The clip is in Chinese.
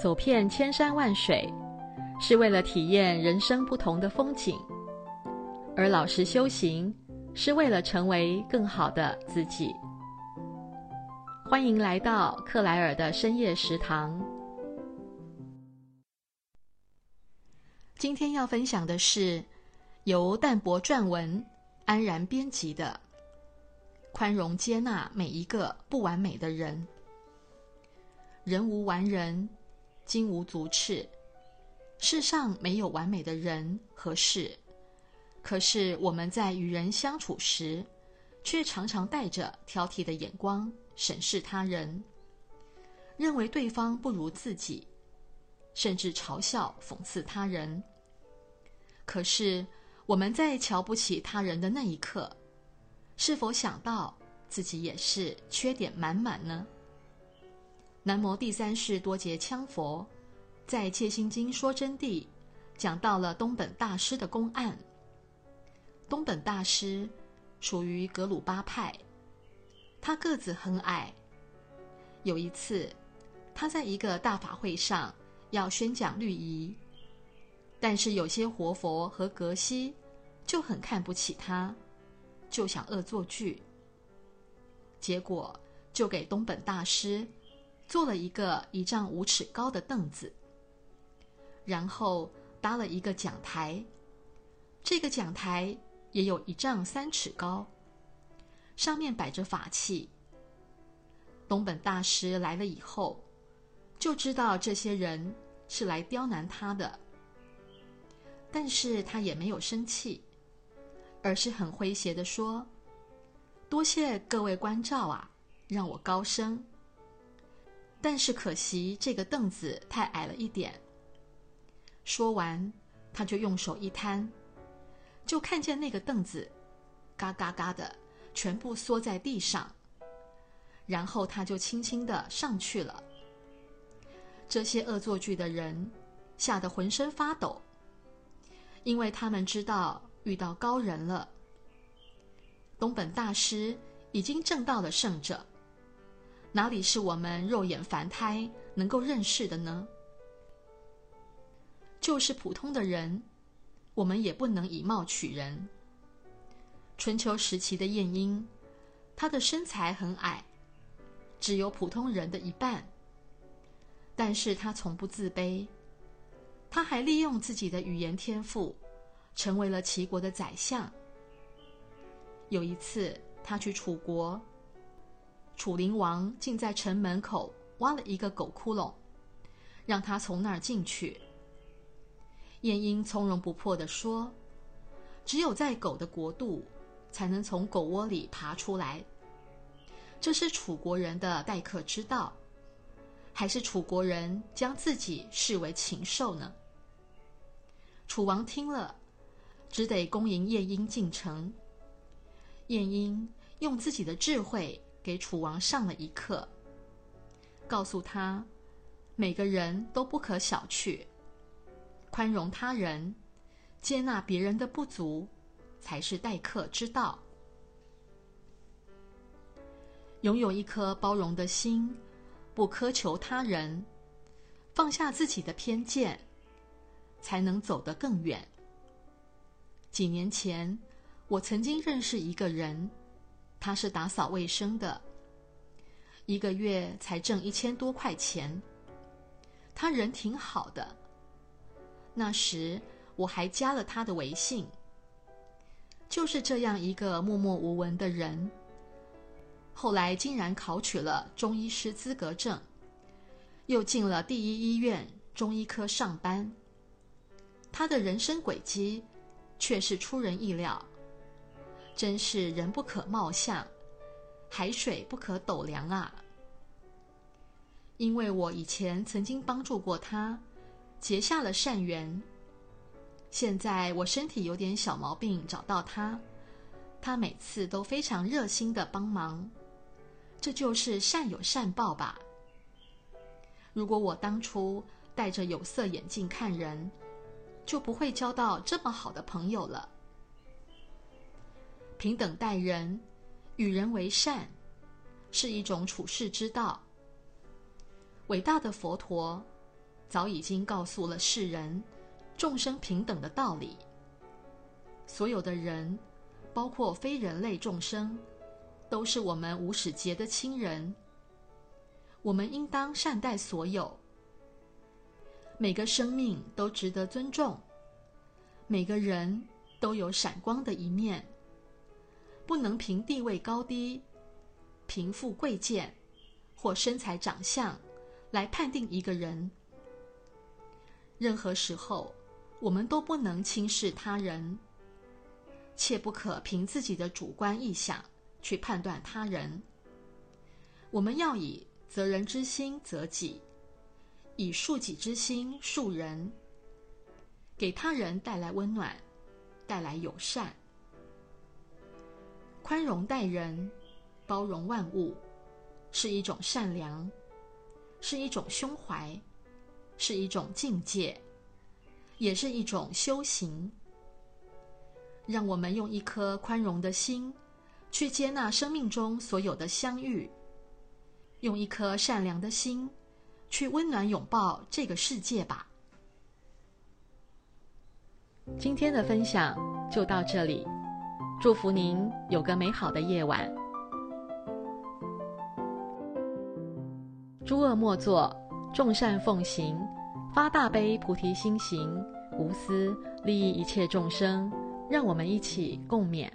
走遍千山万水，是为了体验人生不同的风景；而老实修行，是为了成为更好的自己。欢迎来到克莱尔的深夜食堂。今天要分享的是由淡泊撰文、安然编辑的《宽容接纳每一个不完美的人》。人无完人，金无足赤。世上没有完美的人和事，可是我们在与人相处时，却常常带着挑剔的眼光审视他人，认为对方不如自己，甚至嘲笑讽刺他人。可是我们在瞧不起他人的那一刻，是否想到自己也是缺点满满呢？南无第三世多杰羌佛在《戒心经说真谛》讲到了东本大师的公案。东本大师属于格鲁巴派，他个子很矮。有一次，他在一个大法会上要宣讲律仪，但是有些活佛和格西就很看不起他，就想恶作剧，结果就给东本大师。做了一个一丈五尺高的凳子，然后搭了一个讲台。这个讲台也有一丈三尺高，上面摆着法器。东本大师来了以后，就知道这些人是来刁难他的，但是他也没有生气，而是很诙谐地说：“多谢各位关照啊，让我高升。”但是可惜，这个凳子太矮了一点。说完，他就用手一摊，就看见那个凳子，嘎嘎嘎的，全部缩在地上。然后他就轻轻的上去了。这些恶作剧的人吓得浑身发抖，因为他们知道遇到高人了。东本大师已经证到了圣者。哪里是我们肉眼凡胎能够认识的呢？就是普通的人，我们也不能以貌取人。春秋时期的晏婴，他的身材很矮，只有普通人的一半，但是他从不自卑，他还利用自己的语言天赋，成为了齐国的宰相。有一次，他去楚国。楚灵王竟在城门口挖了一个狗窟窿，让他从那儿进去。晏婴从容不迫地说：“只有在狗的国度，才能从狗窝里爬出来。这是楚国人的待客之道，还是楚国人将自己视为禽兽呢？”楚王听了，只得恭迎晏婴进城。晏婴用自己的智慧。给楚王上了一课，告诉他，每个人都不可小觑，宽容他人，接纳别人的不足，才是待客之道。拥有一颗包容的心，不苛求他人，放下自己的偏见，才能走得更远。几年前，我曾经认识一个人。他是打扫卫生的，一个月才挣一千多块钱。他人挺好的，那时我还加了他的微信。就是这样一个默默无闻的人，后来竟然考取了中医师资格证，又进了第一医院中医科上班。他的人生轨迹却是出人意料。真是人不可貌相，海水不可斗量啊！因为我以前曾经帮助过他，结下了善缘。现在我身体有点小毛病，找到他，他每次都非常热心的帮忙。这就是善有善报吧。如果我当初戴着有色眼镜看人，就不会交到这么好的朋友了。平等待人，与人为善，是一种处世之道。伟大的佛陀早已经告诉了世人众生平等的道理。所有的人，包括非人类众生，都是我们无始劫的亲人。我们应当善待所有，每个生命都值得尊重，每个人都有闪光的一面，不能凭地位高低、贫富贵贱或身材长相来判定一个人。任何时候，我们都不能轻视他人，切不可凭自己的主观臆想去判断他人。我们要以责人之心责己，以恕己之心恕人，给他人带来温暖，带来友善，宽容待人，包容万物，是一种善良，是一种胸怀，是一种境界，也是一种修行。让我们用一颗宽容的心，去接纳生命中所有的相遇。用一颗善良的心，去温暖拥抱这个世界吧。今天的分享就到这里，祝福您有个美好的夜晚。诸恶莫作，众善奉行，发大悲菩提心行，无私利益一切众生。让我们一起共勉。